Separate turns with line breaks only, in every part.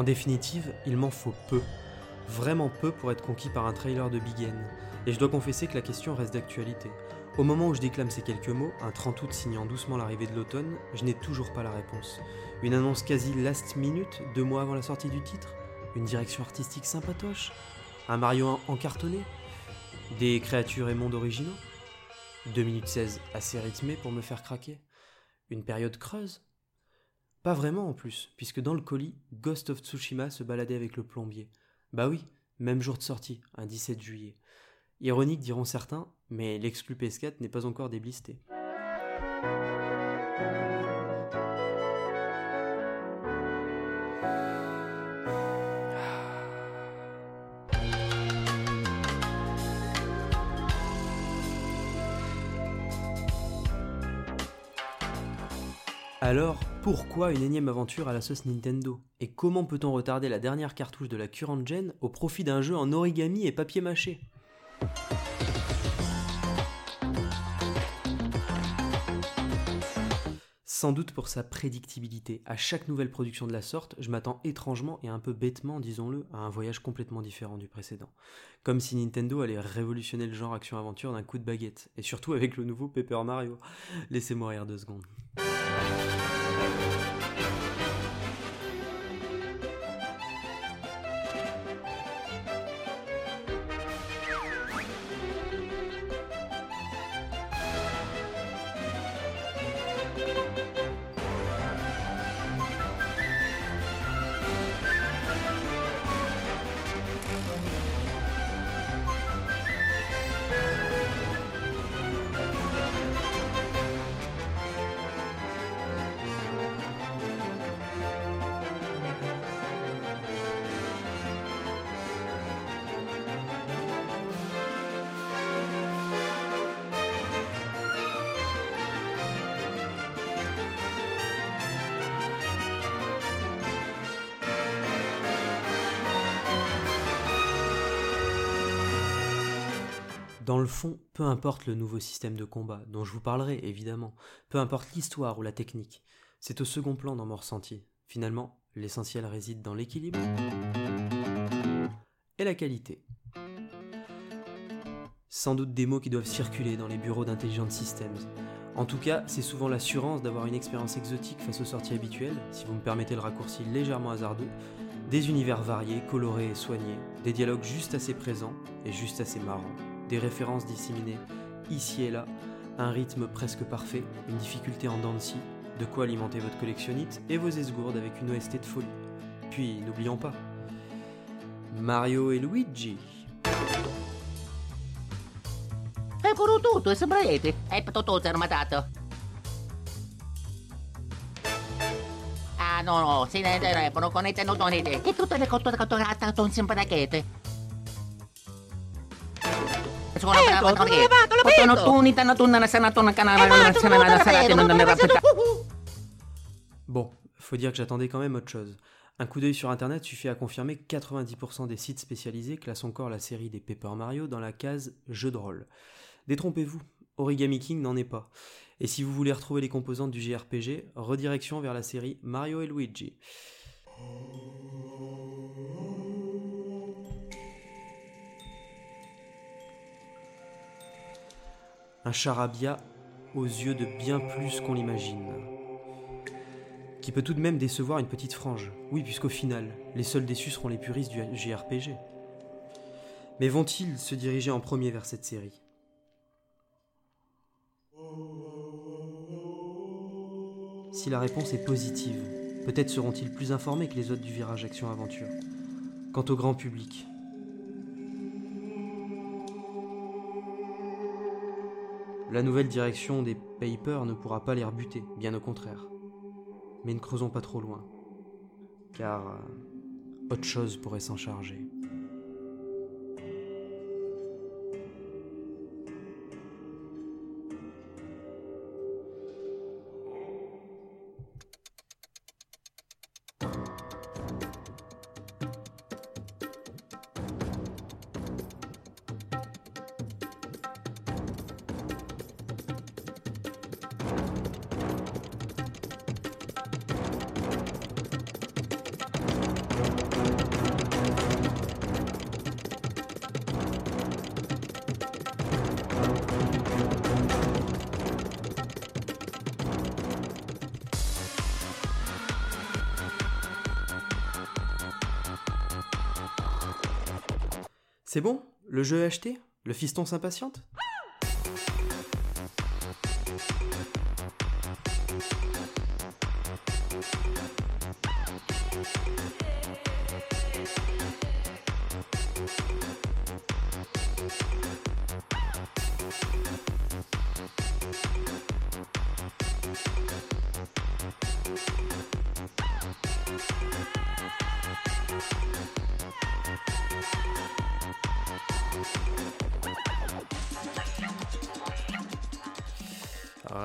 En définitive, il m'en faut peu. Vraiment peu pour être conquis par un trailer de Big N. Et je dois confesser que la question reste d'actualité. Au moment où je déclame ces quelques mots, un 30 août signant doucement l'arrivée de l'automne, je n'ai toujours pas la réponse. Une annonce quasi last minute, deux mois avant la sortie du titre? Une direction artistique sympatoche? Un Mario encartonné Des créatures et mondes originaux? 2 minutes 16 assez rythmé pour me faire craquer? Une période creuse? Pas vraiment en plus, puisque dans le colis, Ghost of Tsushima se baladait avec le plombier. Bah oui, même jour de sortie, un 17 juillet. Ironique diront certains, mais l'exclu PS4 n'est pas encore déblisté. Alors, pourquoi une énième aventure à la sauce Nintendo? Et comment peut-on retarder la dernière cartouche de la current gen au profit d'un jeu en origami et papier mâché? Sans doute pour sa prédictibilité. À chaque nouvelle production de la sorte, je m'attends étrangement et un peu bêtement, disons-le, à un voyage complètement différent du précédent. Comme si Nintendo allait révolutionner le genre action-aventure d'un coup de baguette. Et surtout avec le nouveau Paper Mario. Laissez-moi rire deux secondes. Dans le fond, peu importe le nouveau système de combat, dont je vous parlerai évidemment, peu importe l'histoire ou la technique, c'est au second plan dans mon ressenti. Finalement, l'essentiel réside dans l'équilibre et la qualité. Sans doute des mots qui doivent circuler dans les bureaux d'Intelligent Systems. En tout cas, c'est souvent l'assurance d'avoir une expérience exotique face aux sorties habituelles, si vous me permettez le raccourci légèrement hasardeux, des univers variés, colorés et soignés, des dialogues juste assez présents et juste assez marrants des références disséminées ici et là, un rythme presque parfait, une difficulté en dents de, quoi alimenter votre collectionnite et vos esgourdes avec une OST de folie. Puis, n'oublions pas, Mario et Luigi.
Ah no, no, si ne telefono con i tenutoni, che tutte le cotture catturate sono sempre
Bon, faut dire que j'attendais quand même autre chose. Un coup d'œil sur internet suffit à confirmer que 90% des sites spécialisés classent encore la série des Paper Mario dans la case jeu de rôle. Détrompez-vous, Origami King n'en est pas. Et si vous voulez retrouver les composantes du JRPG, redirection vers la série Mario et Luigi. Un charabia aux yeux de bien plus qu'on l'imagine, qui peut tout de même décevoir une petite frange. Oui, puisqu'au final, les seuls déçus seront les puristes du JRPG. Mais vont-ils se diriger en premier vers cette série? Si la réponse est positive, peut-être seront-ils plus informés que les autres du virage action-aventure. Quant au grand public, La nouvelle direction des Papers ne pourra pas les rebuter, bien au contraire. Mais ne creusons pas trop loin, car euh, autre chose pourrait s'en charger. C'est bon? Le jeu est acheté? Le fiston s'impatiente?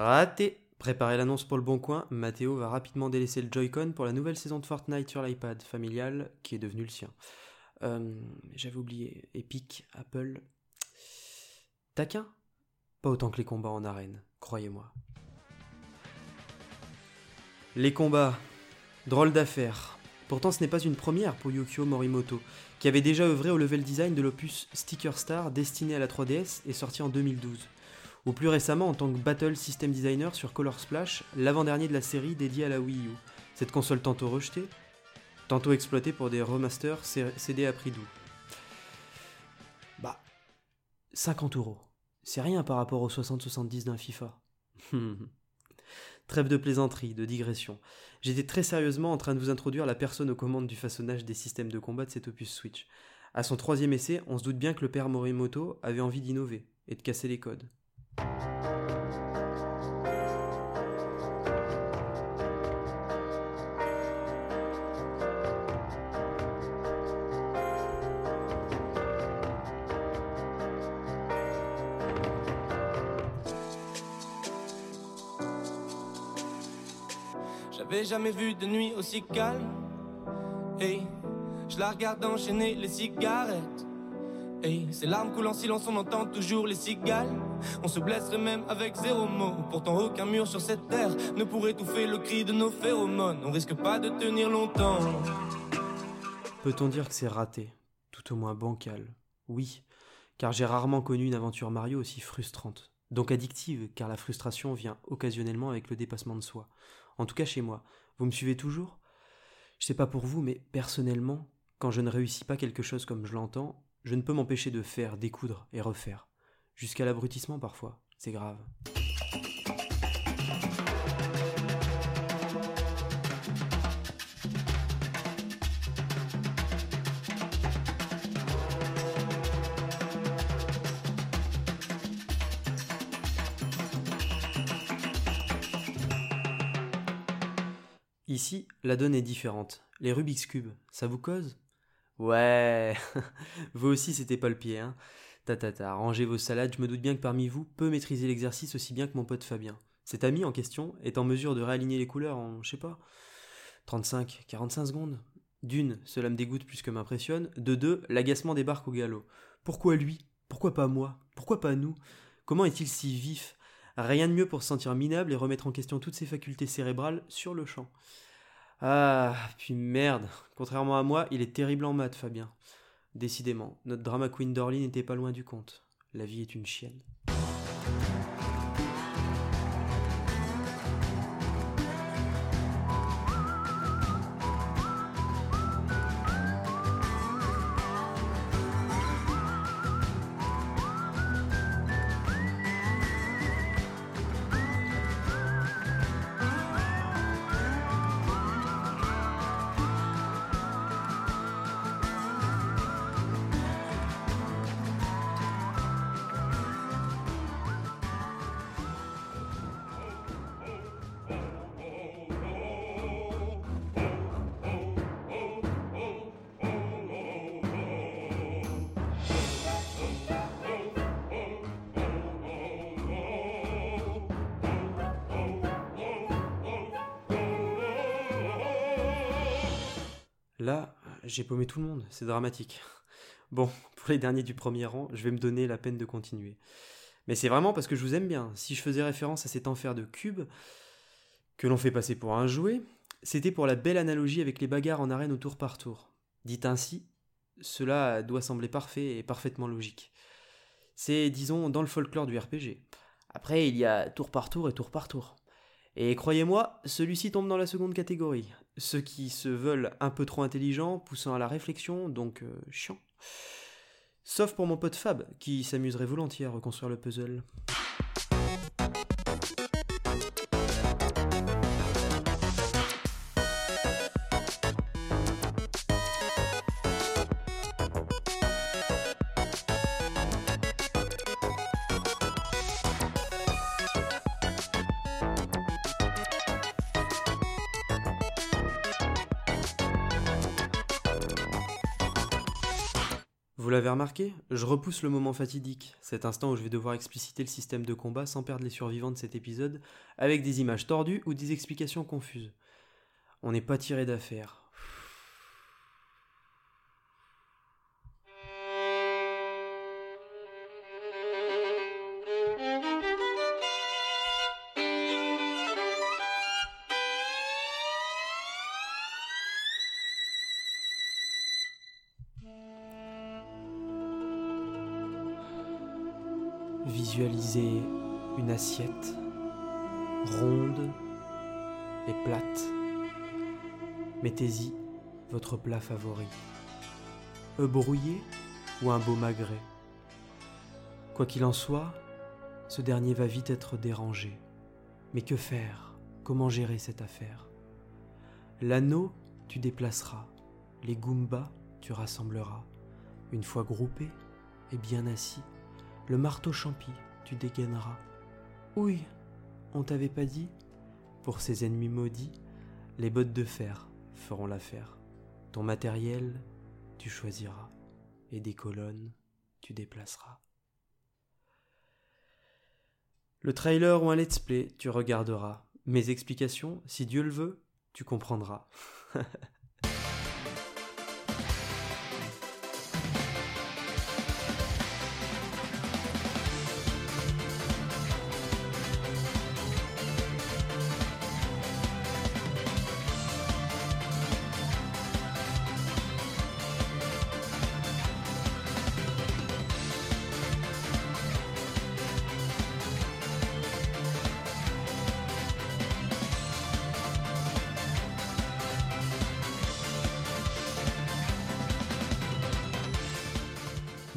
Raté Préparez l'annonce pour le bon coin, Mathéo va rapidement délaisser le Joy-Con pour la nouvelle saison de Fortnite sur l'iPad familial qui est devenu le sien. Euh, J'avais oublié, Epic, Apple. Taquin? Pas autant que les combats en arène, croyez-moi. Les combats. Drôle d'affaire. Pourtant ce n'est pas une première pour Yukio Morimoto, qui avait déjà œuvré au level design de l'opus Sticker Star destiné à la 3DS et sorti en 2012 ou plus récemment en tant que Battle System Designer sur Color Splash, l'avant-dernier de la série dédiée à la Wii U. Cette console tantôt rejetée, tantôt exploitée pour des remasters CD à prix doux. Bah, 50 euros. C'est rien par rapport aux 60-70 d'un FIFA. Trêve de plaisanterie, de digression. J'étais très sérieusement en train de vous introduire la personne aux commandes du façonnage des systèmes de combat de cet opus Switch. À son troisième essai, on se doute bien que le père Morimoto avait envie d'innover et de casser les codes.
J'avais jamais vu de nuit aussi calme. Hey, je la regarde enchaîner les cigarettes. Ces larmes coulent en silence, on entend toujours les cigales. On se blesserait même avec zéro mot. Pourtant, aucun mur sur cette terre ne pourrait étouffer le cri de nos phéromones. On risque pas de tenir longtemps.
Peut-on dire que c'est raté Tout au moins bancal? Oui, car j'ai rarement connu une aventure Mario aussi frustrante. Donc addictive, car la frustration vient occasionnellement avec le dépassement de soi. En tout cas chez moi. Vous me suivez toujours? Je sais pas pour vous, mais personnellement, quand je ne réussis pas quelque chose comme je l'entends, je ne peux m'empêcher de faire, découdre et refaire. Jusqu'à l'abrutissement parfois. C'est grave. Ici, la donne est différente. Les Rubik's Cube, ça vous cause? Ouais, vous aussi c'était pas le pied, hein. Tatata, rangez vos salades, je me doute bien que parmi vous peut maîtriser l'exercice aussi bien que mon pote Fabien. Cet ami en question est en mesure de réaligner les couleurs en, je sais pas, 35, 45 secondes. D'une, cela me dégoûte plus que m'impressionne. De deux, l'agacement débarque au galop. Pourquoi lui? Pourquoi pas moi? Pourquoi pas nous? Comment est-il si vif? Rien de mieux pour se sentir minable et remettre en question toutes ses facultés cérébrales sur le champ. Ah, puis merde, contrairement à moi, il est terrible en maths, Fabien. Décidément, notre drama queen d'Orly n'était pas loin du compte. La vie est une chienne. J'ai paumé tout le monde, c'est dramatique. Bon, pour les derniers du premier rang, je vais me donner la peine de continuer. Mais c'est vraiment parce que je vous aime bien. Si je faisais référence à cet enfer de cubes, que l'on fait passer pour un jouet, c'était pour la belle analogie avec les bagarres en arène au tour par tour. Dit ainsi, cela doit sembler parfait et parfaitement logique. C'est, disons, dans le folklore du RPG. Après, il y a tour par tour et tour par tour. Et croyez-moi, celui-ci tombe dans la seconde catégorie. Ceux qui se veulent un peu trop intelligents, poussant à la réflexion, donc euh, chiant. Sauf pour mon pote Fab, qui s'amuserait volontiers à reconstruire le puzzle. Vous l'avez remarqué Je repousse le moment fatidique, cet instant où je vais devoir expliciter le système de combat sans perdre les survivants de cet épisode, avec des images tordues ou des explications confuses. On n'est pas tiré d'affaire. Assiette ronde et plate. Mettez-y votre plat favori. Œuf brouillé ou un beau magret. Quoi qu'il en soit, ce dernier va vite être dérangé. Mais que faire? Comment gérer cette affaire? L'anneau, tu déplaceras. Les goombas, tu rassembleras. Une fois groupés et bien assis, le marteau champi, tu dégaineras. Oui, on t'avait pas dit Pour ces ennemis maudits, les bottes de fer feront l'affaire. Ton matériel, tu choisiras. Et des colonnes, tu déplaceras. Le trailer ou un let's play, tu regarderas. Mes explications, si Dieu le veut, tu comprendras.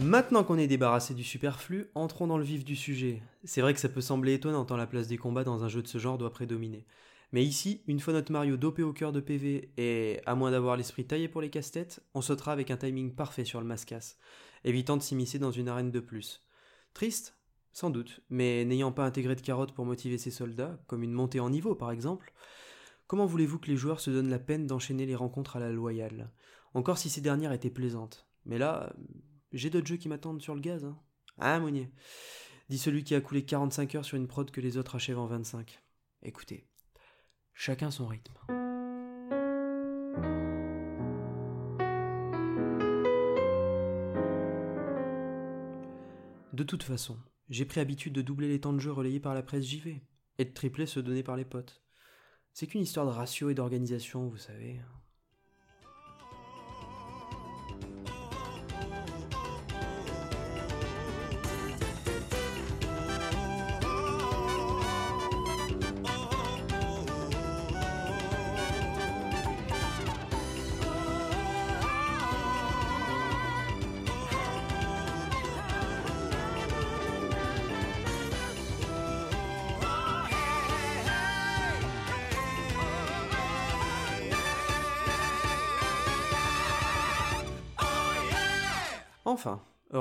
Maintenant qu'on est débarrassé du superflu, entrons dans le vif du sujet. C'est vrai que ça peut sembler étonnant tant la place des combats dans un jeu de ce genre doit prédominer. Mais ici, une fois notre Mario dopé au cœur de PV et à moins d'avoir l'esprit taillé pour les casse-têtes, on sautera avec un timing parfait sur le mascasse, évitant de s'immiscer dans une arène de plus. Triste Sans doute, mais n'ayant pas intégré de carottes pour motiver ses soldats, comme une montée en niveau par exemple, comment voulez-vous que les joueurs se donnent la peine d'enchaîner les rencontres à la loyale? Encore si ces dernières étaient plaisantes. Mais là, j'ai d'autres jeux qui m'attendent sur le gaz. Hein. Ah, Mounier Dit celui qui a coulé 45 heures sur une prod que les autres achèvent en 25. Écoutez, chacun son rythme. De toute façon, j'ai pris habitude de doubler les temps de jeu relayés par la presse JV et de tripler ceux donnés par les potes. C'est qu'une histoire de ratio et d'organisation, vous savez.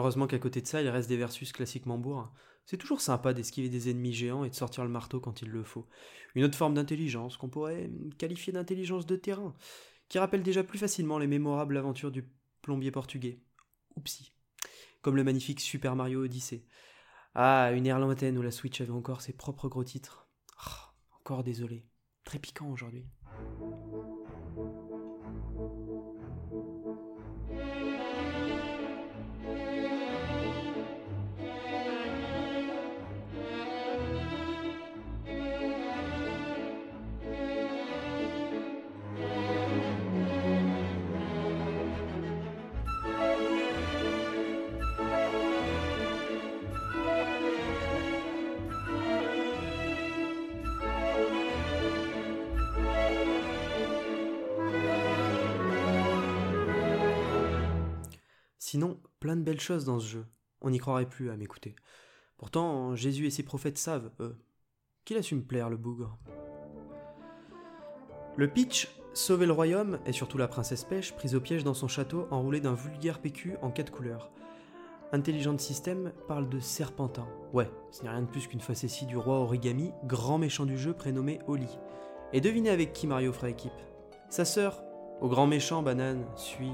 Heureusement qu'à côté de ça, il reste des versus classiquement bourrins. C'est toujours sympa d'esquiver des ennemis géants et de sortir le marteau quand il le faut. Une autre forme d'intelligence qu'on pourrait qualifier d'intelligence de terrain, qui rappelle déjà plus facilement les mémorables aventures du plombier portugais. Oupsie. Comme le magnifique Super Mario Odyssey. Ah, une ère lointaine où la Switch avait encore ses propres gros titres. Ah, encore désolé. Très piquant aujourd'hui. Sinon, plein de belles choses dans ce jeu. On n'y croirait plus à m'écouter. Pourtant, Jésus et ses prophètes savent, eux, qu'il a su me plaire le bougre. Le pitch, sauver le royaume, et surtout la princesse Pêche, prise au piège dans son château enroulée d'un vulgaire PQ en quatre couleurs. Intelligent System parle de Serpentin. Ouais, ce n'est rien de plus qu'une facétie du roi origami, grand méchant du jeu prénommé Oli. Et devinez avec qui Mario fera équipe Sa sœur, au grand méchant banane, suit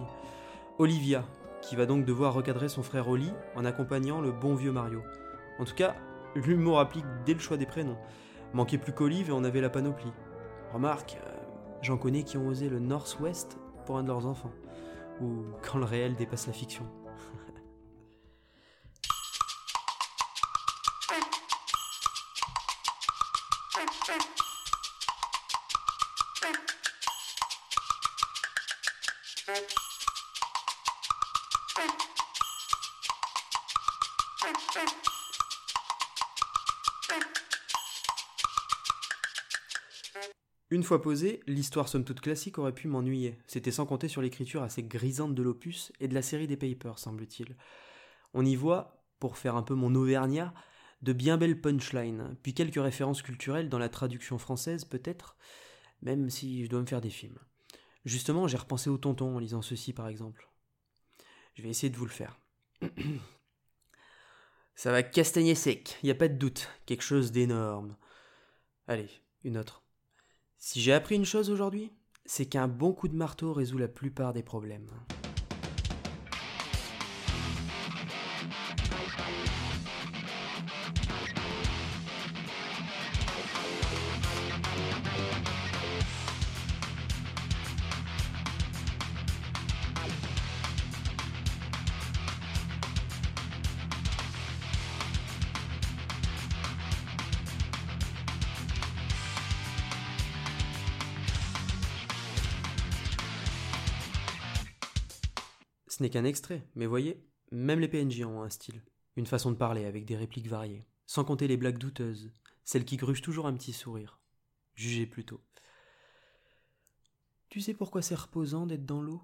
Olivia, qui va donc devoir recadrer son frère Oli en accompagnant le bon vieux Mario. En tout cas, l'humour applique dès le choix des prénoms. Manquait plus qu'Olive et on avait la panoplie. Remarque, euh, J'en connais qui ont osé le Northwest pour un de leurs enfants, ou quand le réel dépasse la fiction. Une fois posée, l'histoire somme toute classique aurait pu m'ennuyer. C'était sans compter sur l'écriture assez grisante de l'opus et de la série des Papers, semble-t-il. On y voit, pour faire un peu mon auvergnat, de bien belles punchlines, puis quelques références culturelles dans la traduction française peut-être, même si je dois me faire des films. Justement, j'ai repensé au tonton en lisant ceci par exemple. Je vais essayer de vous le faire. Ça va castagner sec, y a pas de doute, quelque chose d'énorme. Allez, une autre. Si j'ai appris une chose aujourd'hui, c'est qu'un bon coup de marteau résout la plupart des problèmes. Ce n'est qu'un extrait, mais voyez, même les PNJ ont un style, une façon de parler avec des répliques variées, sans compter les blagues douteuses, celles qui grugent toujours un petit sourire. Jugez plutôt. Tu sais pourquoi c'est reposant d'être dans l'eau?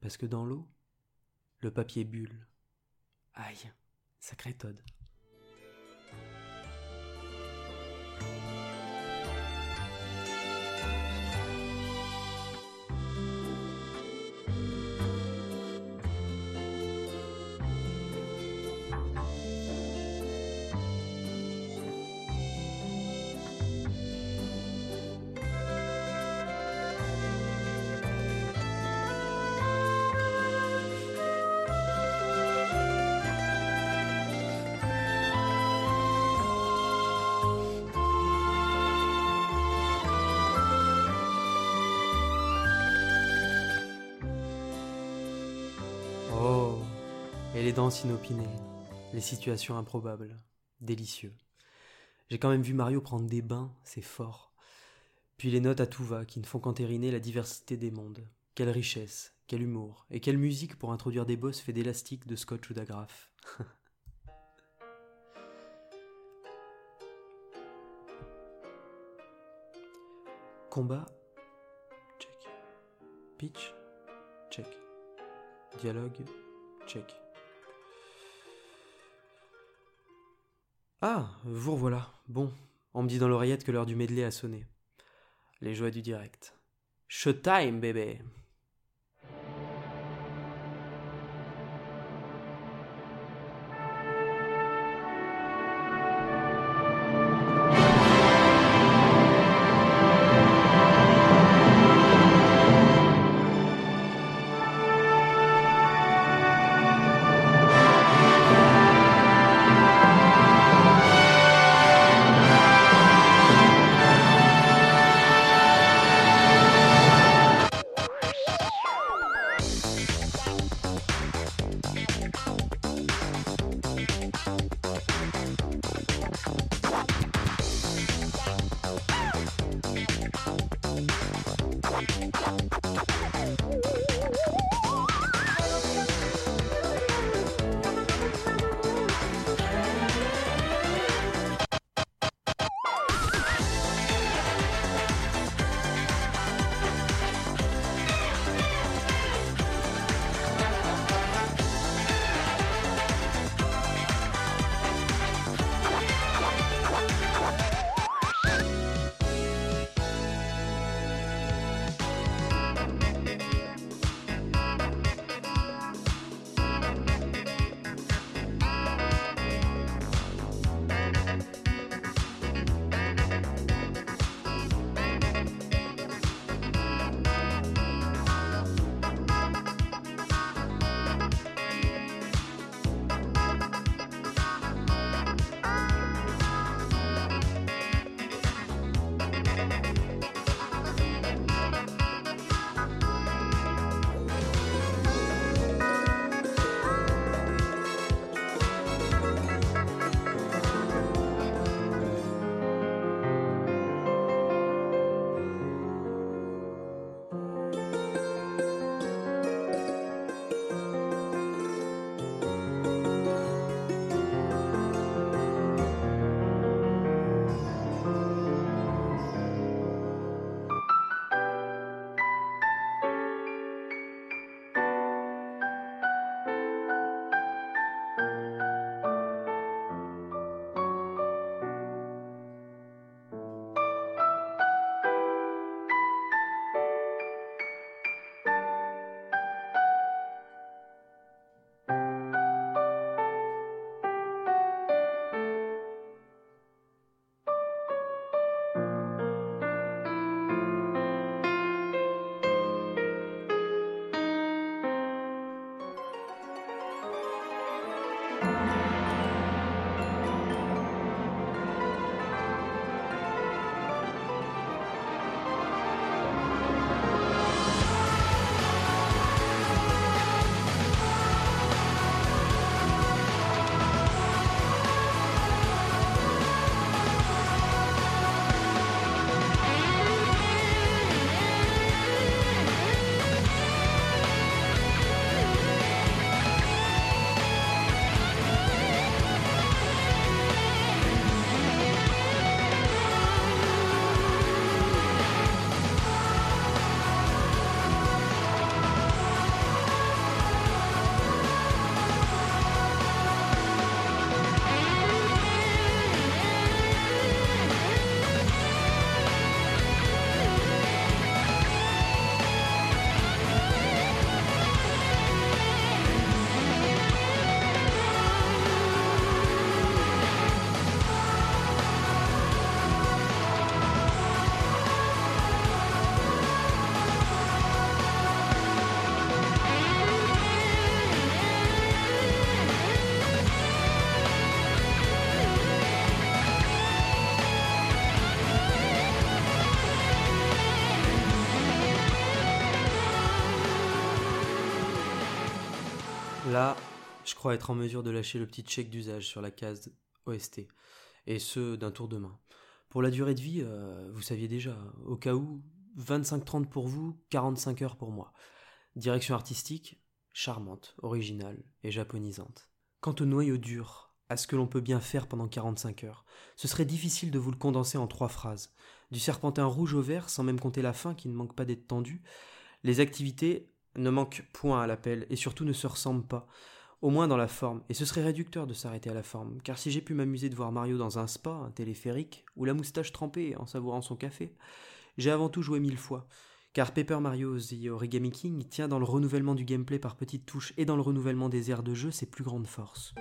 Parce que dans l'eau, le papier bulle. Aïe, sacré Todd. Les danses inopinées, les situations improbables, délicieux. J'ai quand même vu Mario prendre des bains, c'est fort. Puis les notes à tout va qui ne font qu'entériner la diversité des mondes. Quelle richesse, quel humour, et quelle musique pour introduire des boss faits d'élastique, de scotch ou d'agrafe. Combat, check. Pitch, check. Dialogue, check. Ah, vous revoilà. Bon, on me dit dans l'oreillette que l'heure du medley a sonné. Les joies du direct. Showtime, bébé Là, je crois être en mesure de lâcher le petit chèque d'usage sur la case OST, et ce d'un tour de main. Pour la durée de vie, euh, vous saviez déjà, au cas où, 25-30 pour vous, 45 heures pour moi. Direction artistique, charmante, originale et japonisante. Quant au noyau dur, à ce que l'on peut bien faire pendant 45 heures, ce serait difficile de vous le condenser en trois phrases. Du serpentin rouge au vert, sans même compter la fin qui ne manque pas d'être tendue, les activités ne manquent point à l'appel et surtout ne se ressemblent pas, au moins dans la forme, et ce serait réducteur de s'arrêter à la forme, car si j'ai pu m'amuser de voir Mario dans un spa, un téléphérique, ou la moustache trempée en savourant son café, j'ai avant tout joué mille fois, car Paper Mario The Origami King tient dans le renouvellement du gameplay par petites touches et dans le renouvellement des aires de jeu ses plus grandes forces.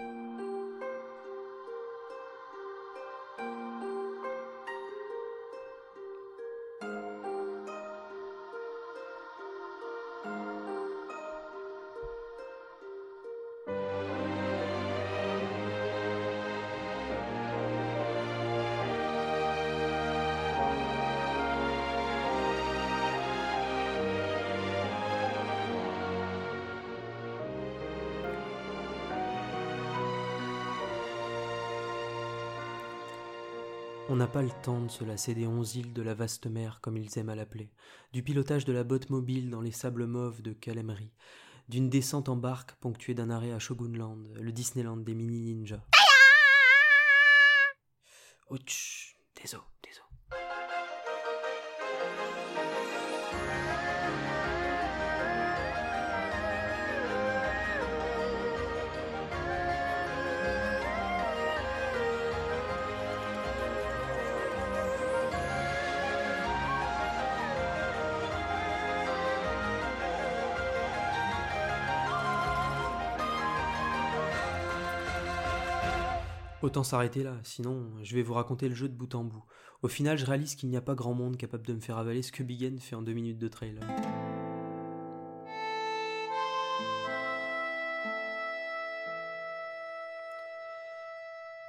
N'a pas le temps de se lasser des onze îles de la vaste mer, comme ils aiment à l'appeler, du pilotage de la botte mobile dans les sables mauves de Kalemri, d'une descente en barque ponctuée d'un arrêt à Shogunland, le Disneyland des mini ninjas. Oh, désolé, désolé. Autant s'arrêter là, sinon je vais vous raconter le jeu de bout en bout. Au final, je réalise qu'il n'y a pas grand monde capable de me faire avaler ce que Big fait en deux minutes de trailer.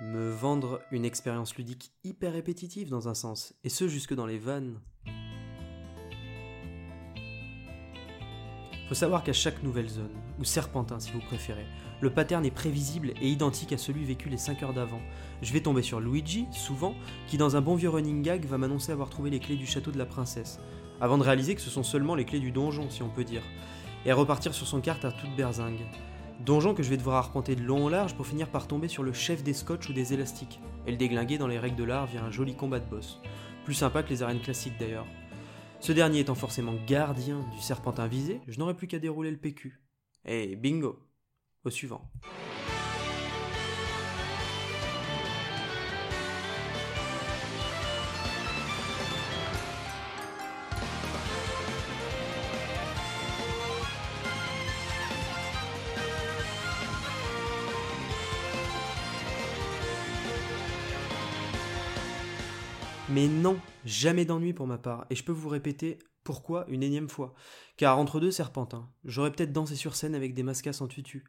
Me vendre une expérience ludique hyper répétitive dans un sens, et ce jusque dans les vannes. Faut savoir qu'à chaque nouvelle zone, ou serpentin si vous préférez, le pattern est prévisible et identique à celui vécu les 5 heures d'avant. Je vais tomber sur Luigi, souvent, qui dans un bon vieux running gag va m'annoncer avoir trouvé les clés du château de la princesse, avant de réaliser que ce sont seulement les clés du donjon, si on peut dire, et repartir sur son carte à toute berzingue. Donjon que je vais devoir arpenter de long en large pour finir par tomber sur le chef des scotch ou des élastiques, et le déglinguer dans les règles de l'art via un joli combat de boss. Plus sympa que les arènes classiques d'ailleurs. Ce dernier étant forcément gardien du serpentin visé, je n'aurai plus qu'à dérouler le PQ. Et bingo Au suivant. Mais non, jamais d'ennui pour ma part, et je peux vous répéter pourquoi une énième fois. Car entre deux serpentins, j'aurais peut-être dansé sur scène avec des mascas en tutu,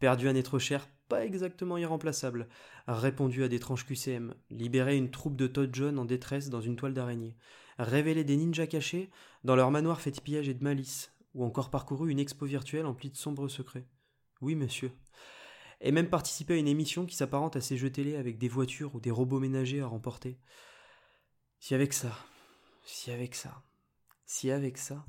perdu un être cher pas exactement irremplaçable, répondu à d'étranges QCM, libéré une troupe de Todd John en détresse dans une toile d'araignée, révélé des ninjas cachés dans leur manoir fait de pillage et de malice, ou encore parcouru une expo virtuelle emplie de sombres secrets. Oui, monsieur. Et même participé à une émission qui s'apparente à ces jeux télé avec des voitures ou des robots ménagers à remporter. Si avec ça, si avec ça, si avec ça.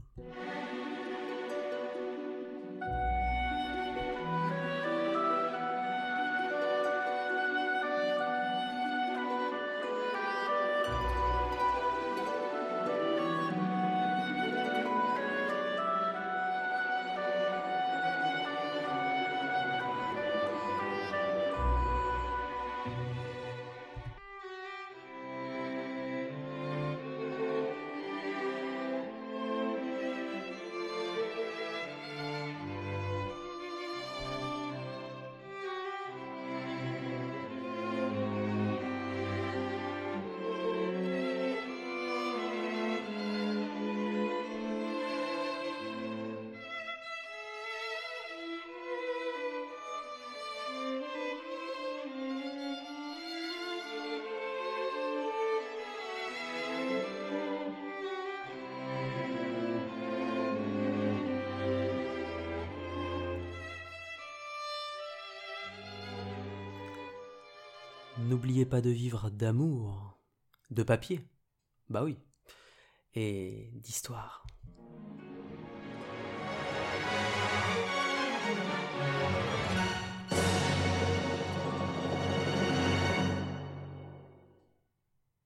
N'oubliez pas de vivre d'amour, de papier, bah oui, et d'histoire.